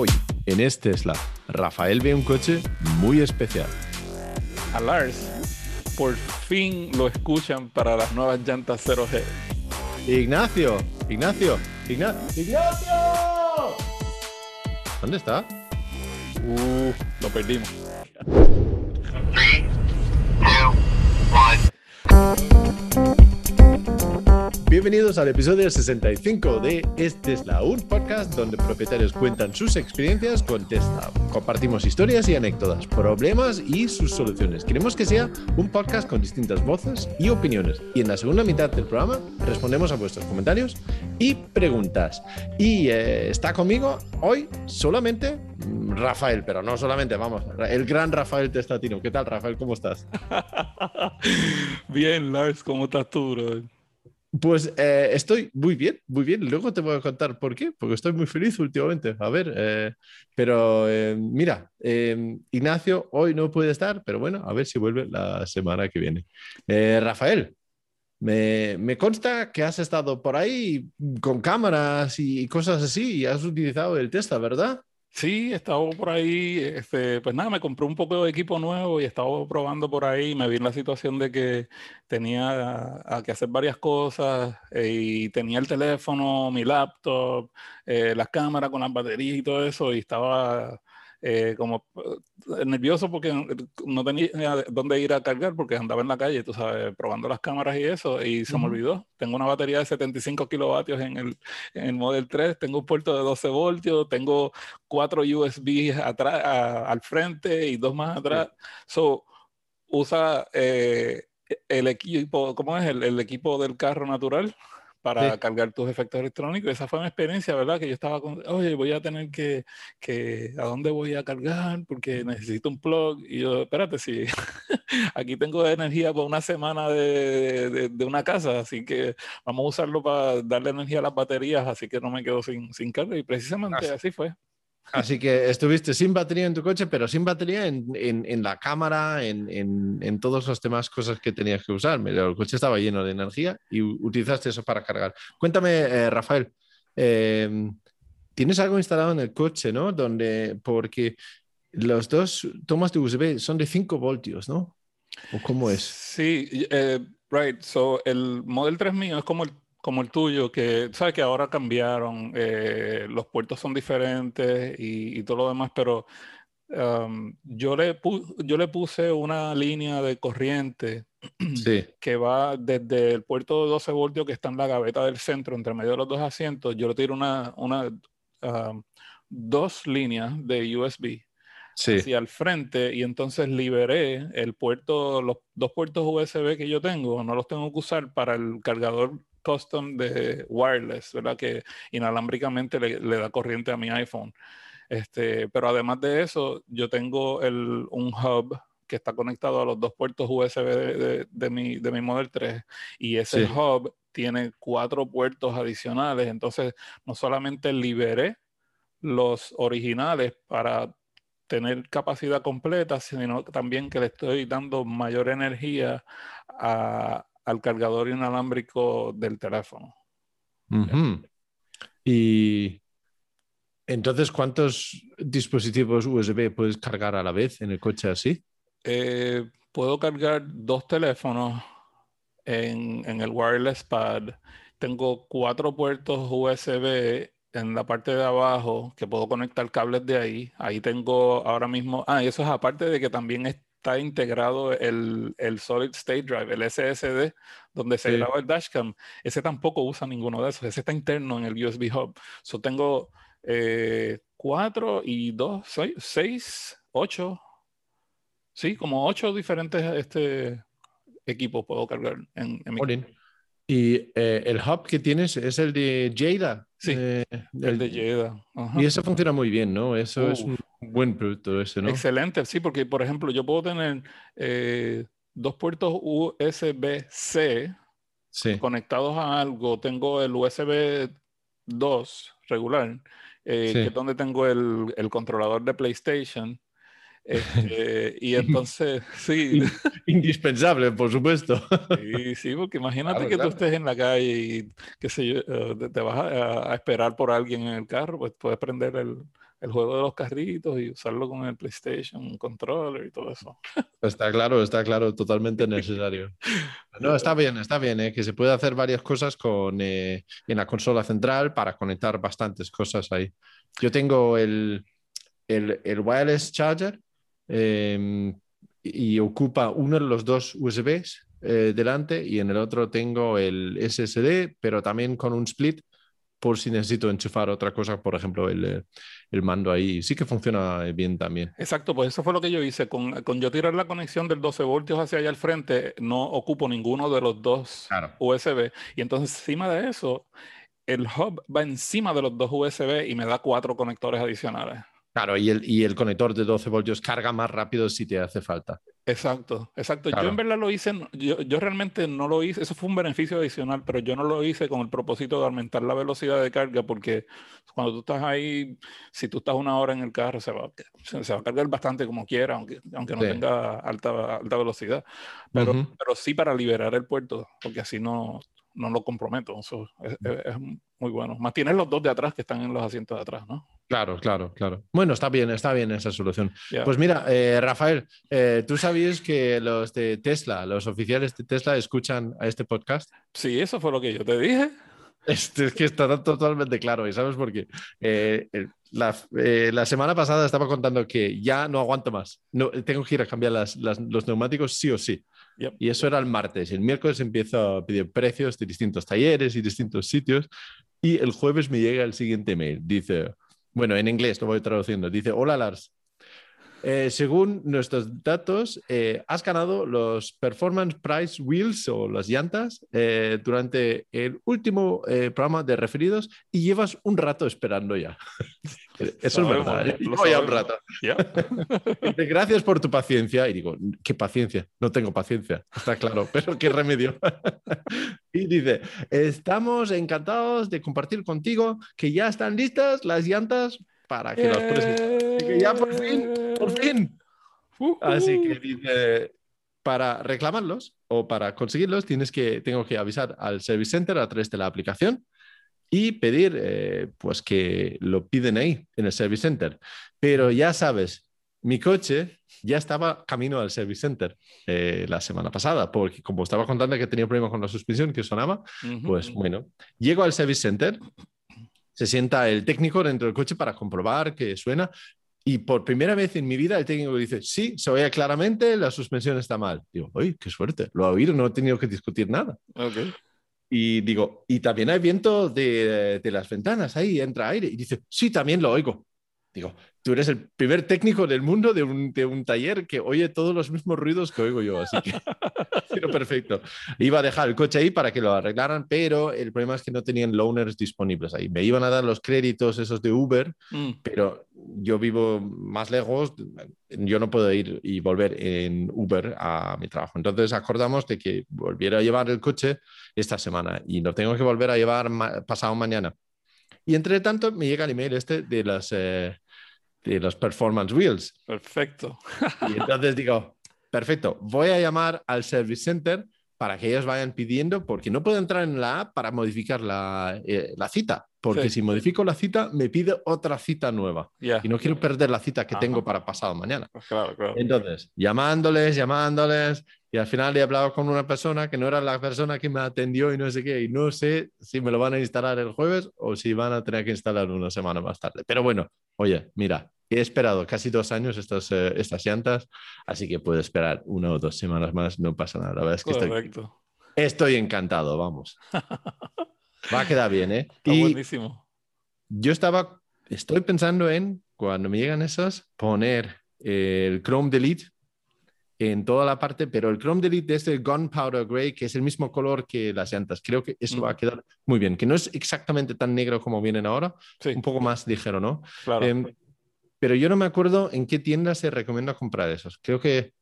Hoy, en este Tesla, Rafael ve un coche muy especial. A Lars, por fin lo escuchan para las nuevas llantas 0G. Ignacio, Ignacio, Igna- Ignacio. ¿Dónde está? Uh, lo perdimos. Bienvenidos al episodio 65 de Este es la un podcast donde propietarios cuentan sus experiencias con Tesla. Compartimos historias y anécdotas, problemas y sus soluciones. Queremos que sea un podcast con distintas voces y opiniones. Y en la segunda mitad del programa respondemos a vuestros comentarios y preguntas. Y eh, está conmigo hoy solamente mm, Rafael, pero no solamente, vamos, el gran Rafael Testatino. ¿Qué tal, Rafael? ¿Cómo estás? Bien, Lars, ¿cómo estás tú, bro? Pues eh, estoy muy bien, muy bien. Luego te voy a contar por qué, porque estoy muy feliz últimamente. A ver, eh, pero eh, mira, eh, Ignacio hoy no puede estar, pero bueno, a ver si vuelve la semana que viene. Eh, Rafael, me, me consta que has estado por ahí con cámaras y cosas así y has utilizado el Tesla, ¿verdad? Sí, he estado por ahí, este, pues nada, me compré un poco de equipo nuevo y he estado probando por ahí. Me vi en la situación de que tenía a- que hacer varias cosas eh, y tenía el teléfono, mi laptop, eh, las cámaras con las baterías y todo eso y estaba eh, como eh, nervioso porque no tenía dónde ir a cargar porque andaba en la calle, tú sabes, probando las cámaras y eso y se me Ujú. olvidó. Tengo una batería de 75 kilovatios en el, en el Model 3, tengo un puerto de 12 voltios, tengo cuatro USB atrás, a- al frente y dos más atrás. So, usa eh, el equipo, ¿cómo es? El, el equipo del carro natural para Sí. cargar tus efectos electrónicos. Esa fue mi experiencia, ¿verdad? Que yo estaba con, oye, voy a tener que, que, ¿a dónde voy a cargar? Porque necesito un plug. Y yo, espérate, si aquí tengo energía para una semana de, de- de una casa, así que vamos a usarlo para darle energía a las baterías, así que no me quedo sin, sin carga. Y precisamente Así- así fue. Así que estuviste sin batería en tu coche, pero sin batería en, en- la cámara, en, en, todas las demás cosas que tenías que usar. El coche estaba lleno de energía y utilizaste eso para cargar. Cuéntame, eh, Rafael, eh, ¿tienes algo instalado en el coche, no? Donde, porque los dos tomas de USB son de 5 voltios, ¿no? ¿O cómo es? Sí, eh, right. So, el Model 3 mío es como el, como el tuyo, que sabes que ahora cambiaron, eh, los puertos son diferentes y, y todo lo demás, pero um, yo, le pu- yo le puse una línea de corriente Sí, que va desde el puerto de 12 voltios que está en la gaveta del centro, entre medio de los dos asientos, yo le tiro una, una, um, dos líneas de USB sí, hacia el frente y entonces liberé el puerto, los dos puertos USB que yo tengo, no los tengo que usar para el cargador custom de wireless, ¿verdad? Que inalámbricamente le, le da corriente a mi iPhone. Este, pero además de eso, yo tengo el, un hub que está conectado a los dos puertos USB de, de- de mi, de mi Model 3 y ese Sí. hub tiene cuatro puertos adicionales, entonces no solamente liberé los originales para tener capacidad completa, sino también que le estoy dando mayor energía a- al cargador inalámbrico del teléfono. Y entonces, ¿cuántos dispositivos USB puedes cargar a la vez en el coche así? Eh, puedo cargar dos teléfonos en, en el wireless pad. Tengo cuatro puertos USB en la parte de abajo que puedo conectar cables de ahí. Ahí tengo ahora mismo, ah, y eso es aparte de que también está integrado el, el Solid State Drive, el SSD, donde se Sí. graba el dashcam. Ese tampoco usa ninguno de esos. Ese está interno en el USB hub. So tengo eh, cuatro y dos, seis, seis, ocho, sí, como ocho diferentes este, equipos puedo cargar en, en mi. Y eh, el hub que tienes es el de Jada. Sí, eh, el de. Ajá. Y eso funciona muy bien, ¿no? Eso es un buen producto ese, ¿no? Excelente, sí, porque por ejemplo yo puedo tener eh, dos puertos USB-C Sí, conectados a algo. Tengo el USB 2 regular, eh, Sí. que es donde tengo el, el controlador de PlayStation. Este, y entonces, sí, Indispensable, por supuesto. sí, sí, porque imagínate Claro, que claro. tú estés en la calle y, qué sé yo, eh, te- te vas a, a esperar por alguien en el carro, pues puedes prender el, el juego de los carritos y usarlo con el PlayStation, un controller y todo eso. Está claro, está claro, totalmente necesario. No, está bien, está bien, ¿eh? que se puede hacer varias cosas con, eh, en la consola central para conectar bastantes cosas ahí. Yo tengo el, el, el wireless charger eh, y ocupa uno de los dos USBs eh, delante y en el otro tengo el SSD, pero también con un split por si necesito enchufar otra cosa, por ejemplo, el, eh, el mando ahí. Sí que funciona bien también. Exacto, pues eso fue lo que yo hice. Con, con yo tirar la conexión del 12 voltios hacia allá al frente, no ocupo ninguno de los dos Claro. USB. Y entonces encima de eso, el hub va encima de los dos USB y me da cuatro conectores adicionales. Claro, y el, y el conector de 12 voltios carga más rápido si te hace falta. Exacto, exacto. Yo Claro. en verdad lo hice, yo, yo realmente no lo hice, eso fue un beneficio adicional, pero yo no lo hice con el propósito de aumentar la velocidad de carga, porque cuando tú estás ahí, si tú estás una hora en el carro, se va, se, se va a cargar bastante como quiera, aunque, aunque no Sí. tenga alta, alta velocidad. Pero, Ujú. pero sí para liberar el puerto, porque así no, no lo comprometo. Eso es, es- es muy bueno. Más tienes los dos de atrás que están en los asientos de atrás, ¿no? Claro, claro, claro. Bueno, está bien, está bien esa solución. Pues mira, eh, Rafael, eh, ¿tú sabías que los de Tesla, los oficiales de Tesla, escuchan a este podcast? Sí, eso fue lo que yo te dije. Este, es que está totalmente claro, ¿y sabes por qué? Eh, la, eh, la semana pasada estaba contando que ya no aguanto más. No, tengo que ir a cambiar las- las- los neumáticos sí o sí. Yep. Y eso era el martes. El miércoles empiezo a pedir precios de distintos talleres y distintos sitios. Y el jueves me llega el siguiente mail. Dice, bueno, en inglés lo voy traduciendo. Dice, hola Lars. Eh, según nuestros datos, eh, has ganado los Performance Price Wheels o las llantas eh, durante el último eh, programa de referidos y llevas un rato esperando ya. Eso es verdad. ¿eh? lo Llevo ya un rato. Dice, Gracias por tu paciencia. Y digo, ¿qué paciencia? No tengo paciencia, está claro, pero qué remedio. y dice, estamos encantados de compartir contigo que ya están listas las llantas para que. Así que ya por fin, por fin. Así que dice, para reclamarlos o para conseguirlos, tienes que, tengo que avisar al Service Center a través de la aplicación y pedir eh, pues que lo piden ahí en el Service Center. Pero ya sabes, mi coche ya estaba camino al Service Center eh, la semana pasada, porque como estaba contando que tenía problema con la suspensión que sonaba, Ujú. pues bueno, llego al Service Center, se sienta el técnico dentro del coche para comprobar que suena y por primera vez en mi vida el técnico dice, sí, se oye claramente, la suspensión está mal. Digo, ¡ay, qué suerte! Lo ha oído, no he tenido que discutir nada. Y digo, y también hay viento de, de las ventanas, ahí entra aire. Y dice, sí, también lo oigo. Digo, tú eres el primer técnico del mundo de un, de un taller que oye todos los mismos ruidos que oigo yo, así que pero perfecto. Iba a dejar el coche ahí para que lo arreglaran, pero el problema es que no tenían loaners disponibles ahí. Me iban a dar los créditos esos de Uber, Mm, pero yo vivo más lejos, yo no puedo ir y volver en Uber a mi trabajo. Entonces acordamos de que volviera a llevar el coche esta semana y lo tengo que volver a llevar ma- pasado mañana. Y entre tanto me llega el email este de las, eh, de los Performance Wheels. Perfecto. Y entonces digo, perfecto, voy a llamar al Service Center para que ellos vayan pidiendo, porque no puedo entrar en la app para modificar la, eh, la cita, porque Sí. si modifico la cita me pide otra cita nueva Ya. y no quiero perder la cita que Ajá. tengo para pasado mañana. Pues Claro, claro. Entonces, llamándoles, llamándoles, y al final he hablado con una persona que no era la persona que me atendió y no sé qué, y no sé si me lo van a instalar el jueves o si van a tener que instalar una semana más tarde. Pero bueno, oye, mira, he esperado casi dos años estas, eh, estas llantas, así que puedo esperar una o dos semanas más, no pasa nada. La verdad es que estoy, estoy encantado, vamos. Va a quedar bien, ¿eh? Está Y buenísimo. yo estaba, estoy pensando en, cuando me llegan esas, poner el Chrome Delete en toda la parte, pero el Chrome Delete es el Gunpowder Gray, que es el mismo color que las llantas. Creo que eso Mm. va a quedar muy bien, que no es exactamente tan negro como vienen ahora, Sí, un poco más ligero, ¿no? claro. Em, pero yo no me acuerdo en qué tienda se recomienda comprar esos. Creo que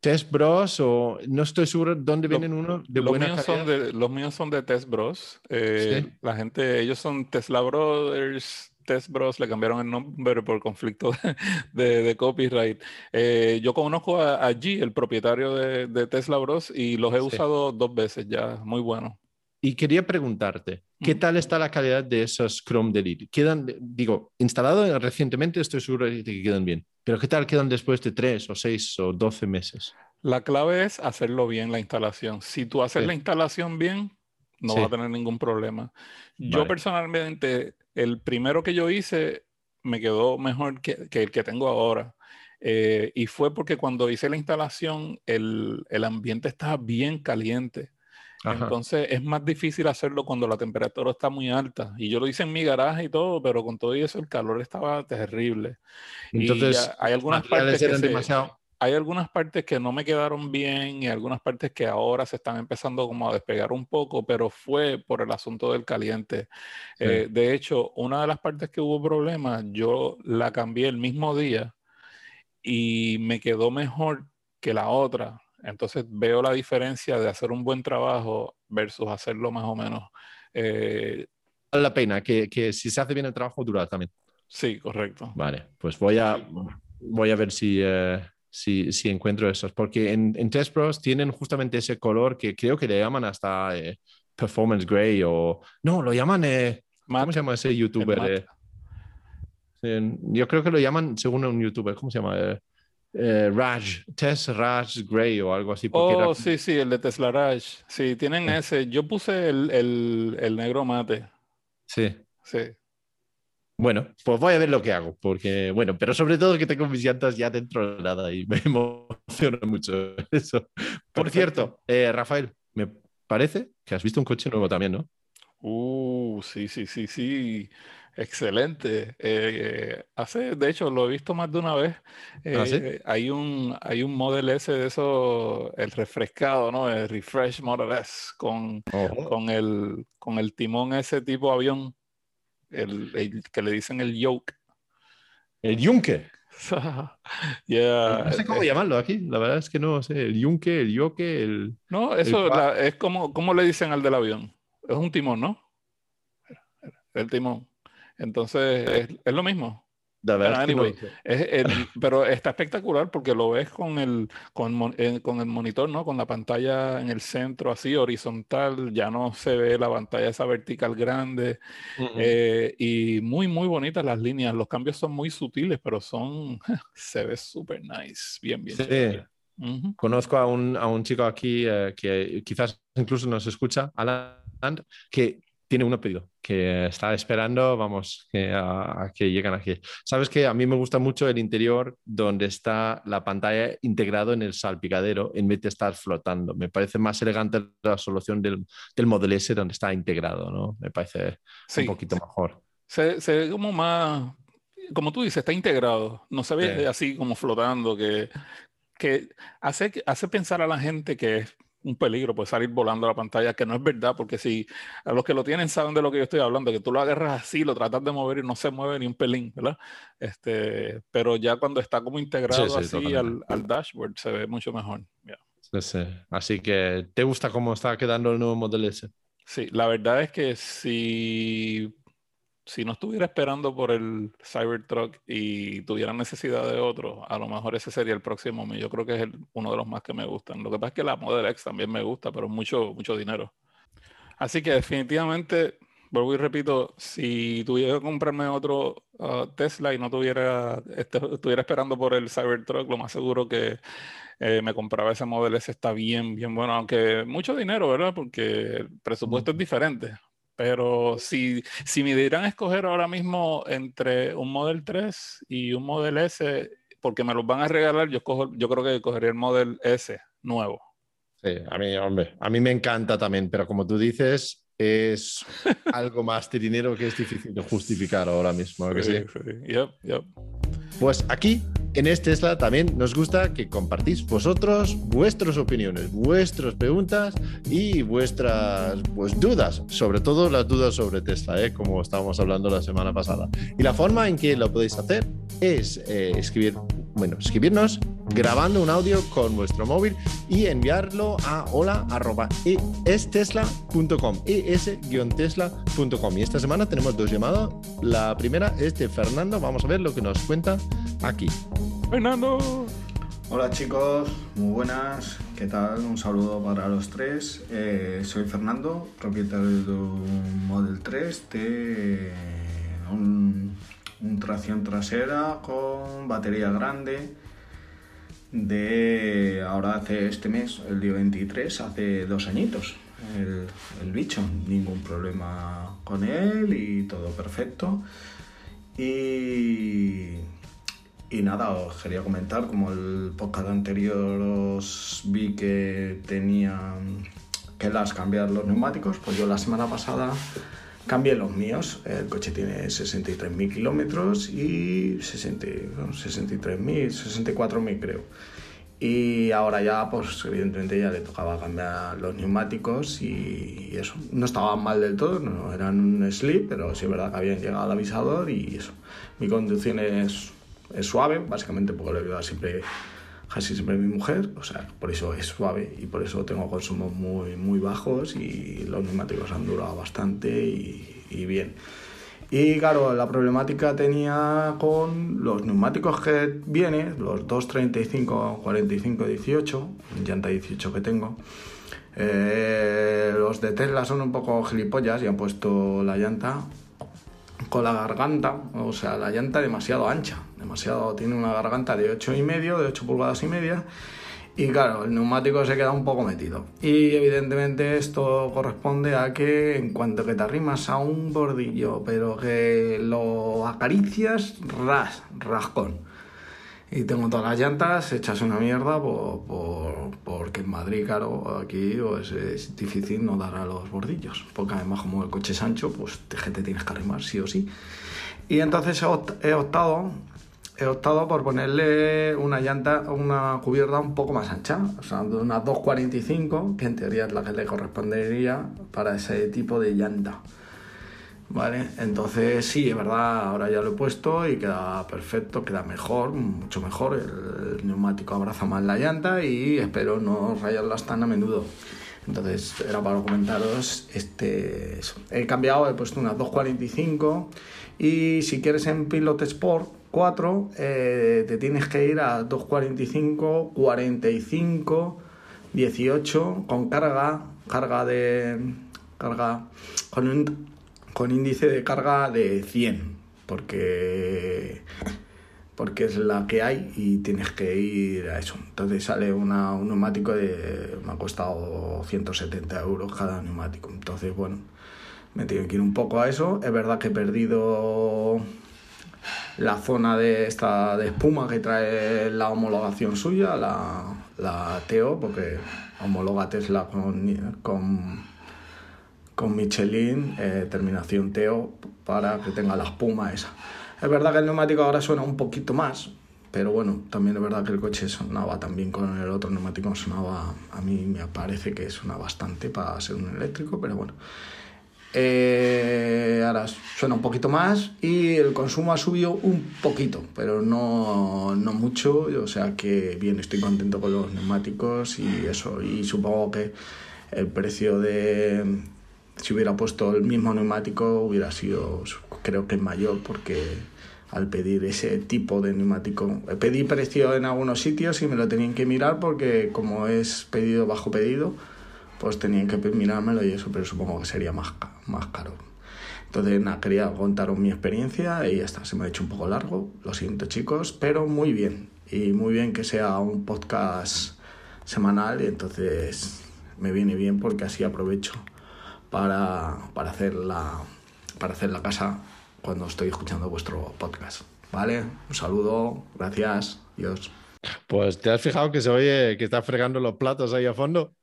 Test Bros o no estoy seguro dónde Lo- vienen uno de los, buena míos calidad. son de, los míos son de Test Bros. Eh, Sí. La gente, ellos son Tesla Brothers, Test Bros, le cambiaron el nombre por conflicto de, de- de copyright. Eh, yo conozco a, a G, el propietario de, de Tesla Bros, y los he Sí. usado dos veces ya, muy bueno. Y quería preguntarte, ¿qué tal está la calidad de esos Chrome Delete? Quedan, digo, instalado recientemente, estoy seguro de que quedan bien, pero ¿qué tal quedan después de tres o seis o doce meses? La clave es hacerlo bien la instalación. Si tú haces Sí. la instalación bien, no Sí. vas a tener ningún problema. Yo Vale. personalmente, el primero que yo hice me quedó mejor que, que el que tengo ahora. Eh, y fue porque cuando hice la instalación, el, el ambiente estaba bien caliente. Ajá. Entonces es más difícil hacerlo cuando la temperatura está muy alta. Y yo lo hice en mi garaje y todo, pero con todo eso el calor estaba terrible. Y Entonces, ya hay algunas partes que se- demasiado... hay algunas partes que no me quedaron bien y algunas partes que ahora se están empezando como a despegar un poco, pero fue por el asunto del caliente. Sí. Eh, de hecho, una de las partes que hubo problemas, yo la cambié el mismo día y me quedó mejor que la otra. Entonces veo la diferencia de hacer un buen trabajo versus hacerlo más o menos. eh, Vale la pena, que, que si se hace bien el trabajo dura también. sí, correcto. Vale, pues voy a, voy a ver si, eh, si, si encuentro esos, porque en, en Test Bros tienen justamente ese color que creo que le llaman hasta eh, Performance Gray o... No, lo llaman... eh, ¿Cómo se llama ese youtuber? eh? Eh, yo creo que lo llaman, según un youtuber, ¿cómo se llama? Eh, Raj, Test Raj Gray o algo así. Oh, era- sí, sí, el de Tesla Raj. Sí, tienen ese. Yo puse el, el- el negro mate. sí. Sí. Bueno, pues voy a ver lo que hago, porque, bueno, pero sobre todo que tengo mis llantas ya dentro de nada y me emociona mucho eso. Por Perfecto. cierto, eh, Rafael, me parece que has visto un coche nuevo también, ¿no? Uh, sí, sí, sí, sí. Excelente. Eh, hace, de hecho, lo he visto más de una vez. ¿Ah, sí? Eh, hay un, hay un Model S de eso, el refrescado, ¿no? El Refresh Model S con, con el, con el timón ese tipo avión, el, el que le dicen el yoke. El Yunque. Yeah, No sé cómo eh, llamarlo aquí, la verdad es que no sé. El Yunque, el Yoke, el... No, eso cua- la- es como, ¿cómo le dicen al del avión? Es un timón, ¿no? El timón. Entonces, es, es lo mismo. Es no anyway. Es el- pero está espectacular porque lo ves con el, con, eh, con el monitor, ¿no? Con la pantalla en el centro, así horizontal, ya no se ve la pantalla esa vertical grande. Ujú. eh, y muy, muy bonitas las líneas. Los cambios son muy sutiles, pero son, se ve súper nice. Bien, bien. Sí. chévere. Ujú. Conozco a un, a un chico aquí eh, que quizás incluso nos escucha, Alan, que tiene uno pedido, que está esperando, vamos, que, a, a que lleguen aquí. Sabes que a mí me gusta mucho el interior donde está la pantalla integrado en el salpicadero en vez de estar flotando. Me parece más elegante la solución del, del Model S donde está integrado, ¿no? Me parece Sí, un poquito mejor. Se, se ve como más, como tú dices, está integrado. No se ve Sí. así como flotando, que, que hace, hace pensar a la gente que es un peligro pues salir volando la pantalla, que no es verdad, porque si a los que lo tienen saben de lo que yo estoy hablando, que tú lo agarras así, lo tratas de mover y no se mueve ni un pelín, ¿verdad? Este, pero ya cuando está como integrado sí, así al, al dashboard se ve mucho mejor. Ya. Sí, sí. Así que, ¿te gusta cómo está quedando el nuevo Model S? Sí, la verdad es que si, si no estuviera esperando por el Cybertruck y tuviera necesidad de otro, a lo mejor ese sería el próximo. Yo creo que es el- uno de los más que me gustan. Lo que pasa es que la Model X también me gusta, pero mucho, mucho dinero. Así que definitivamente, vuelvo y repito, si tuviera que comprarme otro ah, Tesla y no tuviera, este- estuviera esperando por el Cybertruck, lo más seguro que eh, me compraba ese Model S. Está bien, bien bueno, aunque mucho dinero, ¿verdad? Porque el presupuesto es diferente. Pero si, si me dieran a escoger ahora mismo entre un Model 3 y un Model S, porque me los van a regalar, yo, escojo- yo creo que cogería el Model S nuevo. Sí, a mí, hombre, a mí me encanta también, pero como tú dices, es algo más de dinero que es difícil de justificar ahora mismo. ¿a que sí? Sí, sí. Yep, yep. Pues aquí, en este Tesla, también nos gusta que compartís vosotros vuestras opiniones, vuestras preguntas y vuestras pues, dudas, sobre todo las dudas sobre Tesla, ¿eh? como estábamos hablando la semana pasada. Y la forma en que lo podéis hacer es eh, escribir, bueno, escribirnos grabando un audio con vuestro móvil y enviarlo a hola.estesla.com es-tesla.com. Y esta semana tenemos dos llamadas. La primera es de Fernando. Vamos a ver lo que nos cuenta aquí. Fernando. Hola chicos, muy buenas, ¿qué tal? Un saludo para los tres. Eh, soy Fernando, propietario de un Model 3 de un, un tracción trasera con batería grande de ahora hace este mes, el día 23, hace dos añitos. El, el bicho, ningún problema con él y todo perfecto. Y y nada, os quería comentar, como el podcast anterior os vi que tenía que las cambiar los neumáticos, pues yo la semana pasada cambié los míos. El coche tiene 63.000 kilómetros y 60, 63.000, 64.000 creo. Y ahora ya, pues evidentemente ya le tocaba cambiar los neumáticos y eso. No estaban mal del todo, no eran un slip, pero sí es verdad que habían llegado al avisador y eso. Mi conducción es es suave, básicamente porque lo ayuda siempre, casi siempre mi mujer, o sea, por eso es suave y por eso tengo consumos muy, muy bajos y los neumáticos han durado bastante y, bien. Y claro, la problemática tenía con los neumáticos que viene, los 235, 45, 18, llanta 18 que tengo. Eh, los de Tesla son un poco gilipollas y han puesto la llanta con la garganta, o sea, la llanta demasiado ancha, demasiado, tiene una garganta de 8 y medio, de 8 pulgadas y media, y claro, el neumático se queda un poco metido. Y evidentemente esto corresponde a que en cuanto que te arrimas a un bordillo, pero que lo acaricias, ras, rascón y tengo todas las llantas hechas una mierda por, por, porque en Madrid, claro, aquí pues, es difícil no dar a los bordillos, porque además como el coche es ancho, pues te, tienes que arrimar sí o sí. Y entonces he optado, he optado por ponerle una llanta, una cubierta un poco más ancha, o sea, de una 245, que en teoría es la que le correspondería para ese tipo de llanta. ¿Vale? Entonces sí, es verdad, ahora ya lo he puesto y queda perfecto, queda mejor, mucho mejor, el, neumático abraza más la llanta y espero no rayarlas tan a menudo. Entonces era para comentaros este... He cambiado, he puesto una 245 y si quieres en Pilot Sport 4 eh, te tienes que ir a 245, 45, 18 con carga, carga de... carga con un con índice de carga de 100, porque, porque es la que hay y tienes que ir a eso. Entonces sale una, un neumático de... me ha costado 170 euros cada neumático. Entonces, bueno, me tengo que ir un poco a eso. Es verdad que he perdido la zona de esta de espuma que trae la homologación suya, la, la Teo, porque homologa Tesla con con Michelin, eh, terminación Teo, para que tenga la espuma esa. Es verdad que el neumático ahora suena un poquito más, pero bueno, también es verdad que el coche sonaba también con el otro neumático, sonaba, a mí me parece que suena bastante para ser un eléctrico, pero bueno. Eh, ahora suena un poquito más y el consumo ha subido un poquito, pero no, no mucho, o sea que bien, estoy contento con los neumáticos y eso, y supongo que el precio de, si hubiera puesto el mismo neumático hubiera sido creo que mayor porque al pedir ese tipo de neumático pedí precio en algunos sitios y me lo tenían que mirar porque como es pedido bajo pedido pues tenían que mirármelo y eso pero supongo que sería más, más caro. Entonces nada, quería contaros mi experiencia y ya está, se me ha hecho un poco largo, lo siento chicos, pero muy bien. Y muy bien que sea un podcast semanal y entonces me viene bien porque así aprovecho para, para, hacer la, para hacer la casa cuando estoy escuchando vuestro podcast. ¿Vale? Un saludo, gracias, Dios. Pues te has fijado que se oye que está fregando los platos ahí a fondo.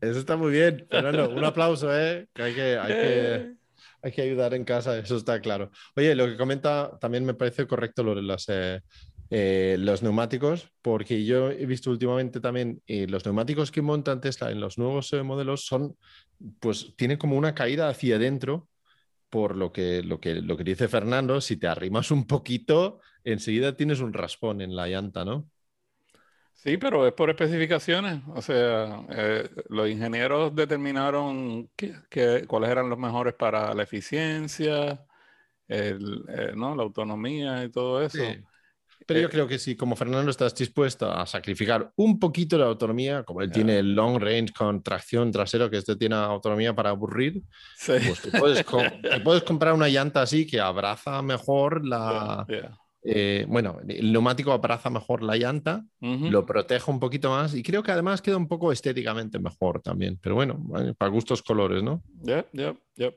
Eso está muy bien, Fernando. Un aplauso, ¿eh? Que hay que, hay que, hay que ayudar en casa, eso está claro. Oye, lo que comenta también me parece correcto lo de los, eh, eh, los neumáticos, porque yo he visto últimamente también eh, los neumáticos que montan Tesla en los nuevos eh, modelos son, pues tienen como una caída hacia adentro, por lo que, lo, que, lo que dice Fernando, si te arrimas un poquito, enseguida tienes un raspón en la llanta, ¿no? Sí, pero es por especificaciones. O sea, eh, los ingenieros determinaron qué- qué- cuáles eran los mejores para la eficiencia, el, eh, ¿no? la autonomía y todo eso. Sí. Pero yo Eh, creo que si como Fernando estás dispuesto a sacrificar un poquito la autonomía, como él tiene el long range con tracción trasero, que este tiene autonomía para aburrir, Sí. pues te puedes, te puedes comprar una llanta así que abraza mejor la... Eh, bueno, el neumático abraza mejor la llanta, lo protege un poquito más y creo que además queda un poco estéticamente mejor también. Pero bueno, para gustos colores, ¿no? Ya, ya, ya.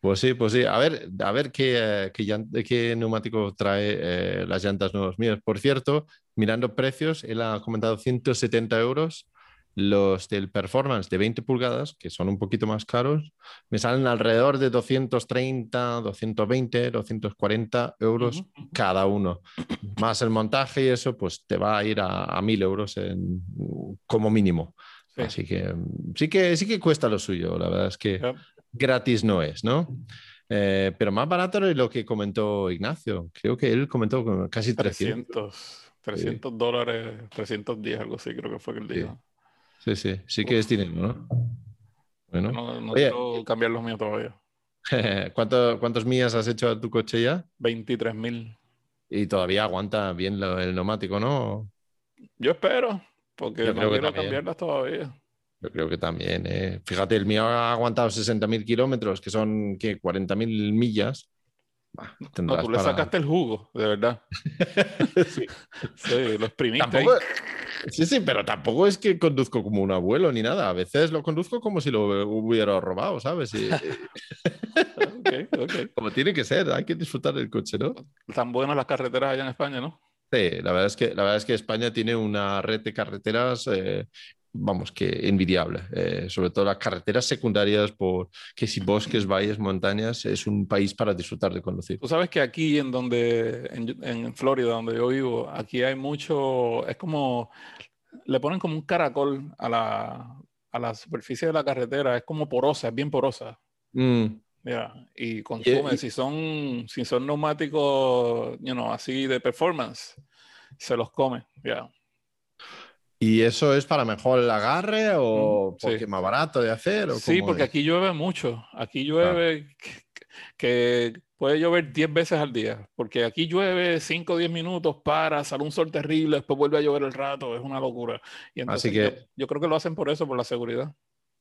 Pues sí, pues sí. A ver, a ver qué, eh, qué, qué neumático trae eh, las llantas nuevas mías. Por cierto, mirando precios, él ha comentado 170 euros. Los del Performance de 20 pulgadas, que son un poquito más caros, me salen alrededor de 230, 220, 240 euros cada uno. Más el montaje y eso, pues te va a ir a, a 1000 euros en- como mínimo. Sí. Así que mm, sí que sí que cuesta lo suyo. La verdad es que. Gratis no es, ¿no? Eh, pero más barato de lo que comentó Ignacio. Creo que él comentó casi 300. 300, 300 dólares, 310, algo así, creo que fue que él Sí. dijo. Sí, sí, sí que es dinero, ¿no? Bueno, No, no Oye. quiero cambiar los míos todavía. ¿Cuánto- ¿cuántos millas has hecho a tu coche ya? 23 mil. Y todavía aguanta bien lo- el neumático, ¿no? Yo espero, porque Yo no que quiero también. cambiarlas todavía. Yo creo que también. eh. Fíjate, el mío ha aguantado 60.000 kilómetros, que son ¿qué? 40.000 millas. Bah, No, tú le sacaste el jugo, de verdad. Sí. Sí, lo exprimiste. Tampoco- Sí, sí, pero tampoco es que conduzco como un abuelo ni nada. A veces lo conduzco como si lo hubiera robado, ¿sabes? Y- Ok, ok. como tiene que ser, hay que disfrutar del coche, ¿no? Tan buenas las carreteras allá en España, ¿no? Sí, la verdad es que, la verdad es que España tiene una red de carreteras, eh, vamos, que envidiable. Eh, sobre todo las carreteras secundarias, por que si bosques, valles, montañas, es un país para disfrutar de conducir. Tú sabes que aquí en donde, en, en Florida, donde yo vivo, aquí hay mucho, es como, le ponen como un caracol a la, a la superficie de la carretera, es como porosa, es bien porosa. Mm, ya, Y consume, y- si son, si son neumáticos, you know, así de performance, se los come, ya. ¿Y eso es para mejor el agarre o Mm, sí. porque es más barato de hacer? O Sí, porque es? aquí llueve mucho. Aquí llueve que, que puede llover 10 veces al día. Porque aquí llueve 5 o 10 minutos para, sale un sol terrible, después vuelve a llover el rato. Es una locura. Y entonces que- yo, yo creo que lo hacen por eso, por la seguridad.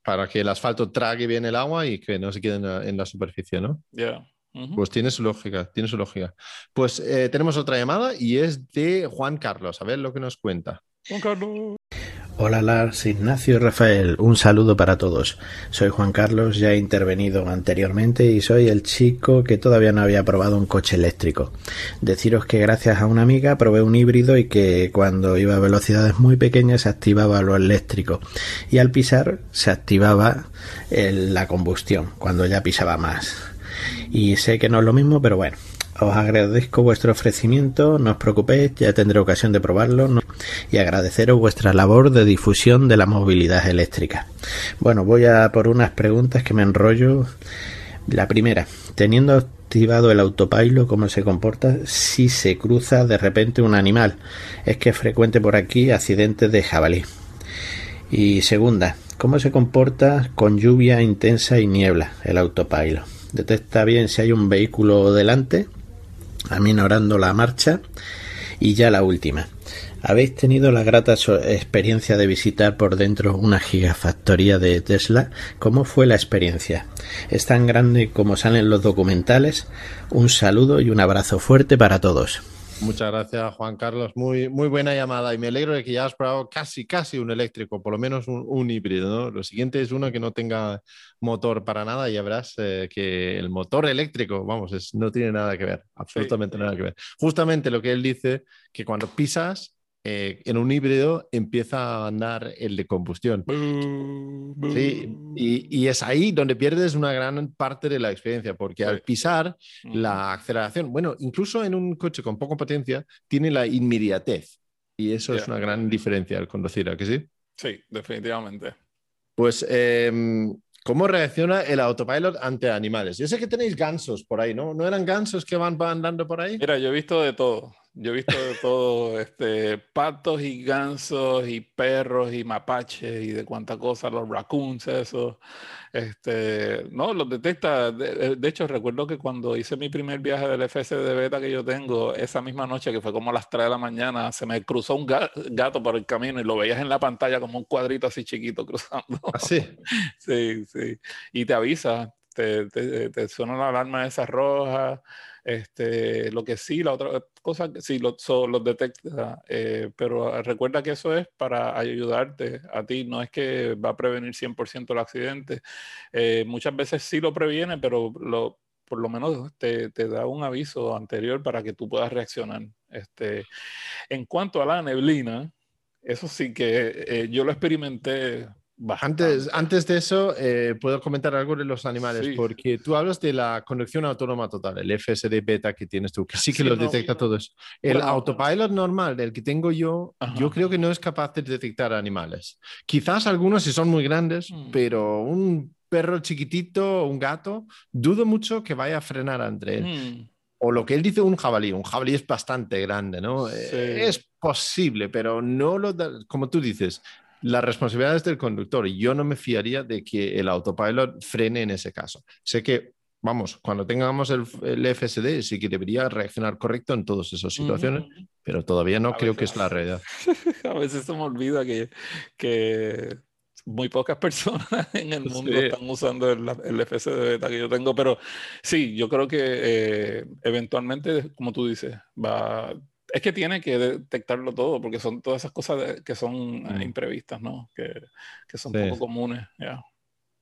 Para que el asfalto trague bien el agua y que no se quede en la, en la superficie, ¿no? Ya. Ujú. Pues tiene su lógica, tiene su lógica. Pues eh, tenemos otra llamada y es de Juan Carlos. A ver lo que nos cuenta. Hola Lars, Ignacio y Rafael, un saludo para todos. Soy Juan Carlos, ya he intervenido anteriormente y soy el chico que todavía no había probado un coche eléctrico. Deciros que gracias a una amiga probé un híbrido y que cuando iba a velocidades muy pequeñas se activaba lo eléctrico y al pisar se activaba la combustión cuando ya pisaba más. Y sé que no es lo mismo, pero bueno, os agradezco vuestro ofrecimiento, no os preocupéis, ya tendré ocasión de probarlo y agradeceros vuestra labor de difusión de la movilidad eléctrica. Bueno, voy a por unas preguntas que me enrollo. La primera, teniendo activado el autopilot, ¿cómo se comporta si se cruza de repente un animal? Es que es frecuente por aquí accidentes de jabalí. Y segunda, ¿cómo se comporta con lluvia intensa y niebla el autopilot? Detecta bien si hay un vehículo delante, aminorando la marcha. Y ya la última. ¿Habéis tenido la grata experiencia de visitar por dentro una gigafactoría de Tesla? ¿Cómo fue la experiencia? ¿Es tan grande como salen los documentales? Un saludo y un abrazo fuerte para todos. Muchas gracias, Juan Carlos. Muy, muy buena llamada y me alegro de que ya has probado casi, casi un eléctrico, por lo menos un, un híbrido. ¿no? Lo siguiente es uno que no tenga motor para nada y ya verás eh, que el motor eléctrico, vamos, es- no tiene nada que ver, absolutamente nada que ver. Justamente lo que él dice, que cuando pisas eh, en un híbrido empieza a andar el de combustión. Sí, y, y es ahí donde pierdes una gran parte de la experiencia, porque al pisar la aceleración, bueno, incluso en un coche con poca potencia, tiene la inmediatez. Y eso es una gran diferencia al conducir, ¿a que sí? Sí, definitivamente. Pues, em, ¿cómo reacciona el autopilot ante animales? Yo sé que tenéis gansos por ahí, ¿no? ¿No eran gansos que van, van andando por ahí? Mira, yo he visto de todo. Yo he visto de todo, este, patos y gansos y perros y mapaches y de cuánta cosa, los raccoons, eso. Este, no, los detecta. De, de hecho, recuerdo que cuando hice mi primer viaje del FC de beta que yo tengo, esa misma noche, que fue como a las 3 de la mañana, se me cruzó un ga- gato por el camino y lo veías en la pantalla como un cuadrito así chiquito cruzando. Así. Sí, sí. Y te avisa, te, te, te suena la alarma esa roja. Este, lo que sí, la otra cosa, sí, lo- so- los detecta, eh, pero recuerda que eso es para ayudarte a ti, no es que va a prevenir 100% el accidente. Eh, muchas veces sí lo previene, pero lo, por lo menos te, te da un aviso anterior para que tú puedas reaccionar. Este, en cuanto a la neblina, eso sí que eh, yo lo experimenté bastante. Antes, antes de eso, eh, puedo comentar algo de los animales, Sí. porque tú hablas de la conducción autónoma total, el FSD beta que tienes tú, que sí que Sí, lo no, detecta no. todo eso. El Bueno, autopilot normal, del que tengo yo, Ajá. yo creo que no es capaz de detectar animales. Quizás algunos si son muy grandes, Mm. pero un perro chiquitito, un gato, dudo mucho que vaya a frenar entre él. Mm, O lo que él dice, un jabalí. Un jabalí es bastante grande, ¿no? Sí. Es posible, pero no lo da, como tú dices, la responsabilidad es del conductor y yo no me fiaría de que el autopilot frene en ese caso. Sé que, vamos, cuando tengamos el, el FSD sí que debería reaccionar correcto en todas esas situaciones, pero todavía no A creo que es la realidad. A veces se me olvida que, que muy pocas personas en el mundo Sí. están usando el, el beta que yo tengo, pero sí, yo creo que eh, eventualmente, como tú dices, va... Es que tiene que detectarlo todo, porque son todas esas cosas de- que son eh, Mm. imprevistas, ¿no? Que, que son Sí. poco comunes, ya.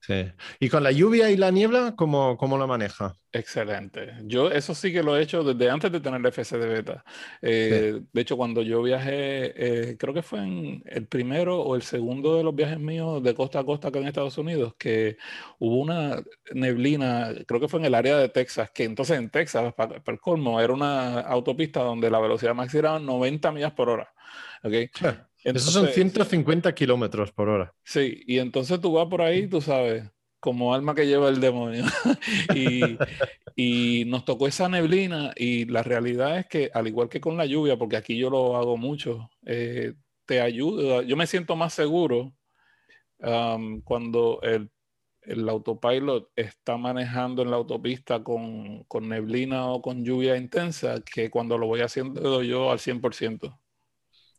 Sí. Y con la lluvia y la niebla, ¿cómo, cómo la maneja? Excelente. Yo eso sí que lo he hecho desde antes de tener el FC de beta. Eh, De hecho, cuando yo viajé, eh, creo que fue en el primero o el segundo de los viajes míos de costa a costa acá en Estados Unidos, que hubo una neblina, creo que fue en el área de Texas, que entonces en Texas, para, para el colmo, era una autopista donde la velocidad máxima era 90 millas por hora. ¿Ok? Esos son Entonces- 150 kilómetros por hora. Sí, y entonces tú vas por ahí, tú sabes, como alma que lleva el demonio. y, y nos tocó esa neblina y la realidad es que, al igual que con la lluvia, porque aquí yo lo hago mucho, eh, te ayuda, yo me siento más seguro am, cuando el, el autopilot está manejando en la autopista con, con neblina o con lluvia intensa que cuando lo voy haciendo yo al 100%.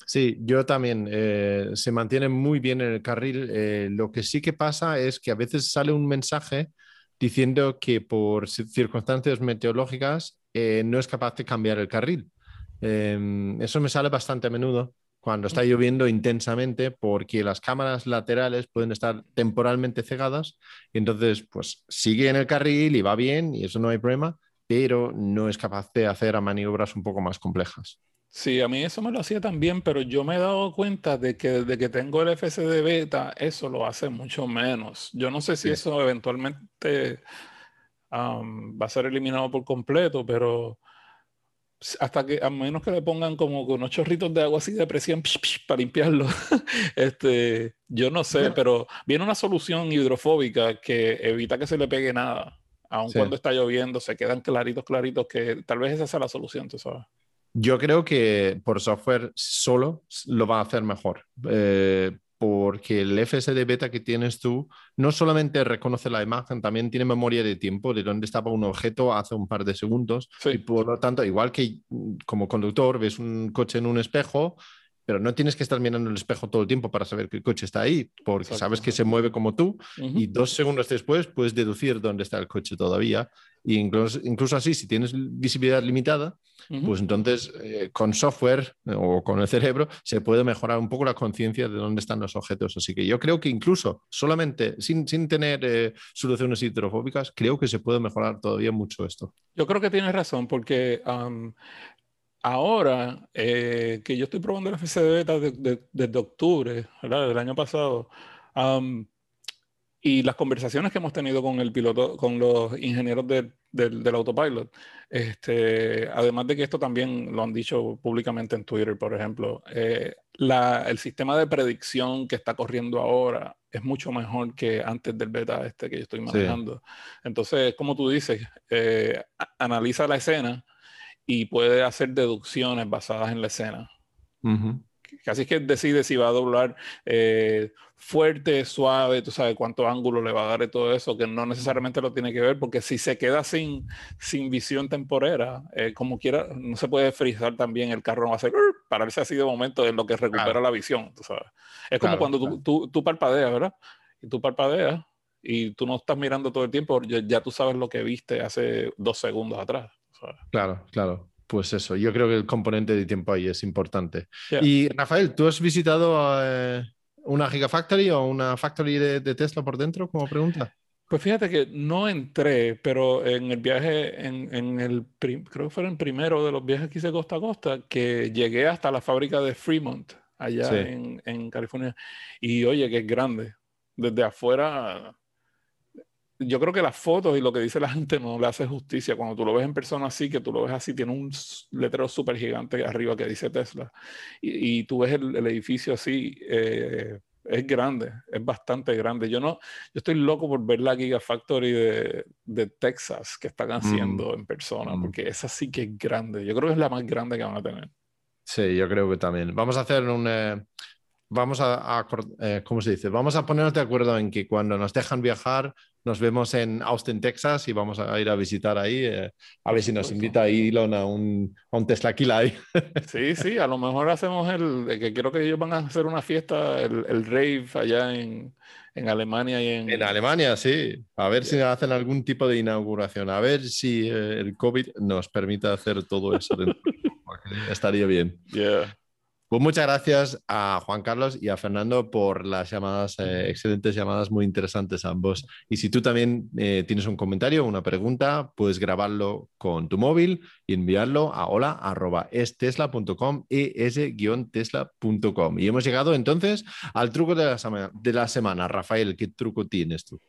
Sí, yo también. eh, se mantiene muy bien en el carril. Eh, lo que sí que pasa es que a veces sale un mensaje diciendo que por ci- circunstancias meteorológicas eh, no es capaz de cambiar el carril. Eh, eso me sale bastante a menudo cuando está lloviendo intensamente porque las cámaras laterales pueden estar temporalmente cegadas y entonces pues sigue en el carril y va bien y eso no hay problema, pero no es capaz de hacer a maniobras un poco más complejas. Sí, a mí eso me lo hacía también, pero yo me he dado cuenta de que desde que tengo el FC de beta, eso lo hace mucho menos. Yo no sé si Sí. eso eventualmente am, va a ser eliminado por completo, pero hasta que, a menos que le pongan como con unos chorritos de agua así de presión psh, psh, para limpiarlo, este, yo no sé, Bueno. pero viene una solución hidrofóbica que evita que se le pegue nada. Aun Sí. cuando está lloviendo, se quedan claritos, claritos, que tal vez esa sea la solución, tú sabes. Yo creo que por software solo lo va a hacer mejor, eh, porque el FSD beta que tienes tú no solamente reconoce la imagen, también tiene memoria de tiempo de dónde estaba un objeto hace un par de segundos. Sí. Y por lo tanto, igual que mm, como conductor ves un coche en un espejo, pero no tienes que estar mirando el espejo todo el tiempo para saber que el coche está ahí, porque Exacto, sabes que se mueve como tú Ujú. y dos segundos después puedes deducir dónde está el coche todavía. Y incluso, incluso así, si tienes visibilidad limitada, Ujú. pues entonces eh, con software eh, o con el cerebro se puede mejorar un poco la conciencia de dónde están los objetos. Así que yo creo que incluso solamente sin, sin tener eh, soluciones hidrofóbicas, creo que se puede mejorar todavía mucho esto. Yo creo que tienes razón, porque am, ahora eh, que yo estoy probando el FC de beta de- de- desde octubre, ¿verdad? Del año pasado, am, y las conversaciones que hemos tenido con el piloto, con los ingenieros del- del, del autopilot, este, además de que esto también lo han dicho públicamente en Twitter, por ejemplo, eh, la- el sistema de predicción que está corriendo ahora es mucho mejor que antes del beta este que yo estoy manejando. Entonces, como tú dices, eh, analiza la escena y puede hacer deducciones basadas en la escena. Ujú. Casi que decide si va a doblar eh, fuerte, suave, tú sabes cuánto ángulo le va a dar y todo eso, que no necesariamente lo tiene que ver, porque si se queda sin, sin visión temporera, eh, como quiera, no se puede frizar también, el carro no va a hacer pararse así de momento en lo que recupera Claro. la visión, tú sabes. Es como Claro, cuando tú, claro. tú, tú parpadeas, ¿verdad? Y tú parpadeas y tú no estás mirando todo el tiempo, ya, ya tú sabes lo que viste hace dos segundos atrás. ¿Sabes? Claro, claro. Pues eso, yo creo que el componente de tiempo ahí es importante. Y Rafael, ¿tú has visitado eh, una Gigafactory o una factory de, de Tesla por dentro como pregunta? Pues fíjate que no entré, pero en el viaje, en, en el, creo que fue el primero de los viajes que hice costa a costa, que llegué hasta la fábrica de Fremont, allá Sí. en, en California. Y oye, que es grande. Desde afuera, yo creo que las fotos y lo que dice la gente no le hace justicia. Cuando tú lo ves en persona así, que tú lo ves así, tiene un letrero súper gigante arriba que dice Tesla. Y, y tú ves el, el edificio así, eh, es grande, es bastante grande. Yo no, yo estoy loco por ver la Gigafactory de, de Texas que están haciendo en persona, Mm. porque esa sí que es grande. Yo creo que es la más grande que van a tener. Sí, yo creo que también. Vamos a hacer un... eh, vamos a... a eh, ¿Cómo se dice? Vamos a ponernos de acuerdo en que cuando nos dejan viajar, nos vemos en Austin, Texas y vamos a ir a visitar ahí. eh, a ver si nos invita Elon a un, a un Tesla Kill ahí. Sí, sí, a lo mejor hacemos el, que creo que ellos van a hacer una fiesta, el, el rave allá en, en Alemania y en... En Alemania, sí. A ver si hacen algún tipo de inauguración. A ver si eh, el COVID nos permite hacer todo eso Estaría bien. Yeah. Pues muchas gracias a Juan Carlos y a Fernando por las llamadas, eh, excelentes llamadas, muy interesantes ambos. Y si tú también eh, tienes un comentario una pregunta, puedes grabarlo con tu móvil y enviarlo a hola.estesla.com, es-tesla.com. Y hemos llegado entonces al truco de la, de la semana. Rafael, ¿qué truco tienes tú?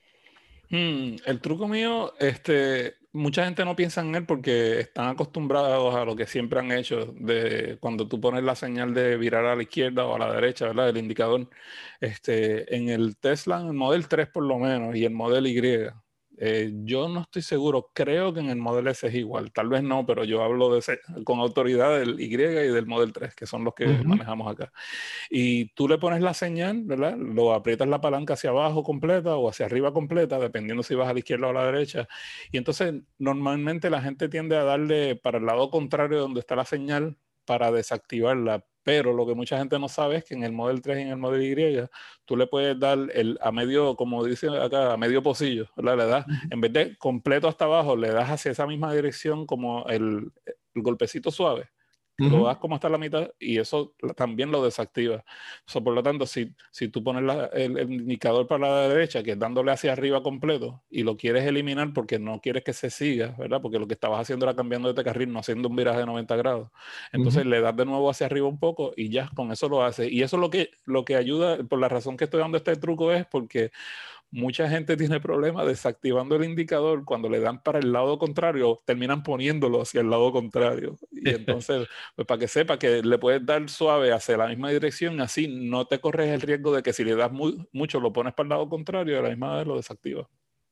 Hmm, el truco mío, este, mucha gente no piensa en él porque están acostumbrados a lo que siempre han hecho de cuando tú pones la señal de virar a la izquierda o a la derecha, ¿verdad? El indicador. Este, en el Tesla, en el Model 3 por lo menos, y el Model Y, eh, yo no estoy seguro, creo que en el Model S es igual, tal vez no, pero yo hablo de ese- con autoridad del Y y del Model 3, que son los que Ujú. manejamos acá. Y tú le pones la señal, ¿verdad? Lo aprietas la palanca hacia abajo completa o hacia arriba completa, dependiendo si vas a la izquierda o a la derecha. Y entonces normalmente la gente tiende a darle para el lado contrario donde está la señal para desactivarla. Pero lo que mucha gente no sabe es que en el Model 3 y en el Model Y, tú le puedes dar el, a medio, como dice acá, a medio pocillo, ¿verdad? Le das, en vez de completo hasta abajo, le das hacia esa misma dirección como el, el golpecito suave lo das como hasta la mitad y eso también lo desactiva. So, por lo tanto, si, si tú pones la- el, el indicador para la derecha, que es dándole hacia arriba completo, y lo quieres eliminar porque no quieres que se siga, ¿verdad? Porque lo que estabas haciendo era cambiando de carril, no haciendo un viraje de 90 grados. Entonces le das de nuevo hacia arriba un poco y ya con eso lo hace. Y eso es lo que, lo que ayuda, por la razón que estoy dando este truco es porque mucha gente tiene problemas desactivando el indicador cuando le dan para el lado contrario, terminan poniéndolo hacia el lado contrario. Y entonces, pues para que sepa que le puedes dar suave hacia la misma dirección, así no te corres el riesgo de que si le das mu- mucho lo pones para el lado contrario y a la misma vez lo desactiva.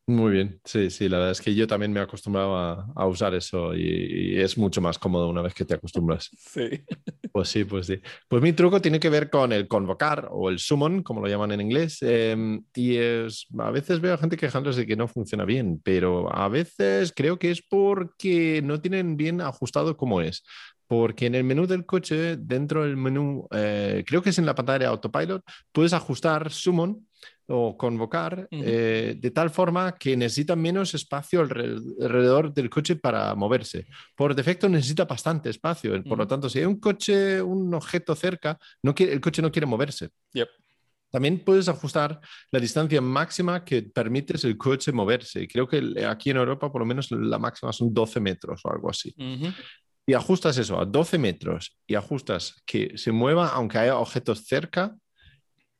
Muy bien, sí, sí, la verdad es que yo también me he acostumbrado a, a usar eso y, y es mucho más cómodo una vez que te acostumbras. Sí. Pues sí, pues sí. Pues mi truco tiene que ver con el convocar o el summon, como lo llaman en inglés. eh, y es, a veces veo a gente quejándose de que no funciona bien, pero a veces creo que es porque no tienen bien ajustado cómo es. Porque en el menú del coche, dentro del menú, eh, creo que es en la pantalla de autopilot, puedes ajustar summon o convocar eh, de tal forma que necesita menos espacio alre- alrededor del coche para moverse. Por defecto necesita bastante espacio. Por lo tanto, si hay un coche, un objeto cerca, no quiere, el coche no quiere moverse. Yep. También puedes ajustar la distancia máxima que permites el coche moverse. Creo que aquí en Europa por lo menos la máxima son 12 metros o algo así. Y ajustas eso a 12 metros y ajustas que se mueva aunque haya objetos cerca.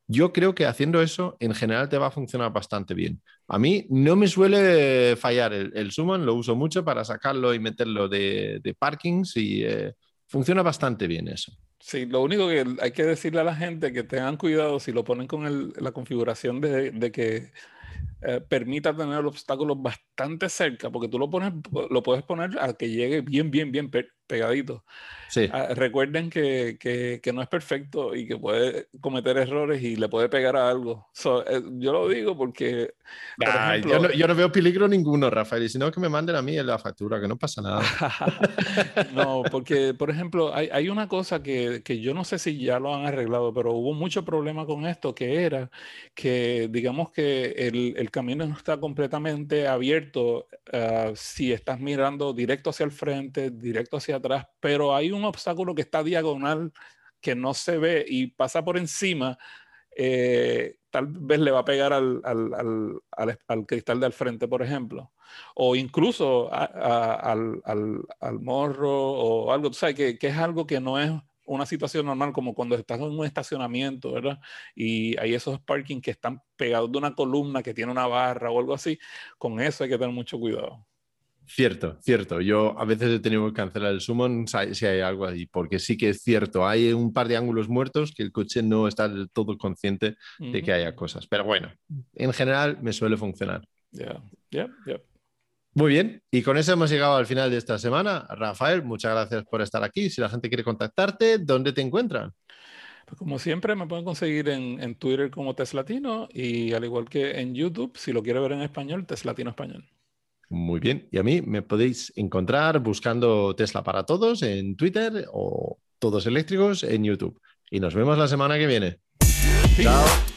Yo creo que haciendo eso en general te va a funcionar bastante bien. A mí no me suele fallar el, el summon, lo uso mucho para sacarlo y meterlo de, de parkings y eh, funciona bastante bien eso. Sí, lo único que hay que decirle a la gente que tengan cuidado si lo ponen con la configuración de, de que eh, permita tener obstáculos bastante cerca, porque tú lo pones, lo puedes poner a que llegue bien, bien, bien pegaditos. Sí. Ah, recuerden que, que, que, no es perfecto y que puede cometer errores y le puede pegar a algo. So, eh, yo lo digo porque. Por ejemplo, yo, no, yo, no, veo peligro ninguno, Rafael. Y si no, que me manden a mí en la factura, que no pasa nada. no, porque, por ejemplo, hay, hay una cosa que, que, yo no sé si ya lo han arreglado, pero hubo mucho problema con esto, que era que, digamos que el, el camino no está completamente abierto uh, si estás mirando directo hacia el frente, directo hacia atrás, pero hay un obstáculo que está diagonal, que no se ve y pasa por encima, eh, tal vez le va a pegar al, al, al, al, cristal del frente, por ejemplo. O incluso a, a, al, morro o algo, sea, que, que es algo que no es una situación normal como cuando estás en un estacionamiento, ¿verdad? Y hay esos parking que están pegados de una columna que tiene una barra o algo así, con eso hay que tener mucho cuidado. Cierto, cierto. Yo a veces he tenido que cancelar el summon si hay algo ahí, porque sí que es cierto, hay un par de ángulos muertos que el coche no está del todo consciente de que haya cosas. Pero bueno, en general me suele funcionar. Ya, ya, ya. Muy bien, y con eso hemos llegado al final de esta semana. Rafael, muchas gracias por estar aquí. Si la gente quiere contactarte, ¿dónde te encuentran? Pues como siempre, me pueden conseguir en, en Twitter como Teslatino y al igual que en YouTube, si lo quiere ver en español, Teslatino Español. Muy bien. Y a mí me podéis encontrar buscando Tesla para todos en Twitter o Todos Eléctricos en YouTube. Y nos vemos la semana que viene. Chao.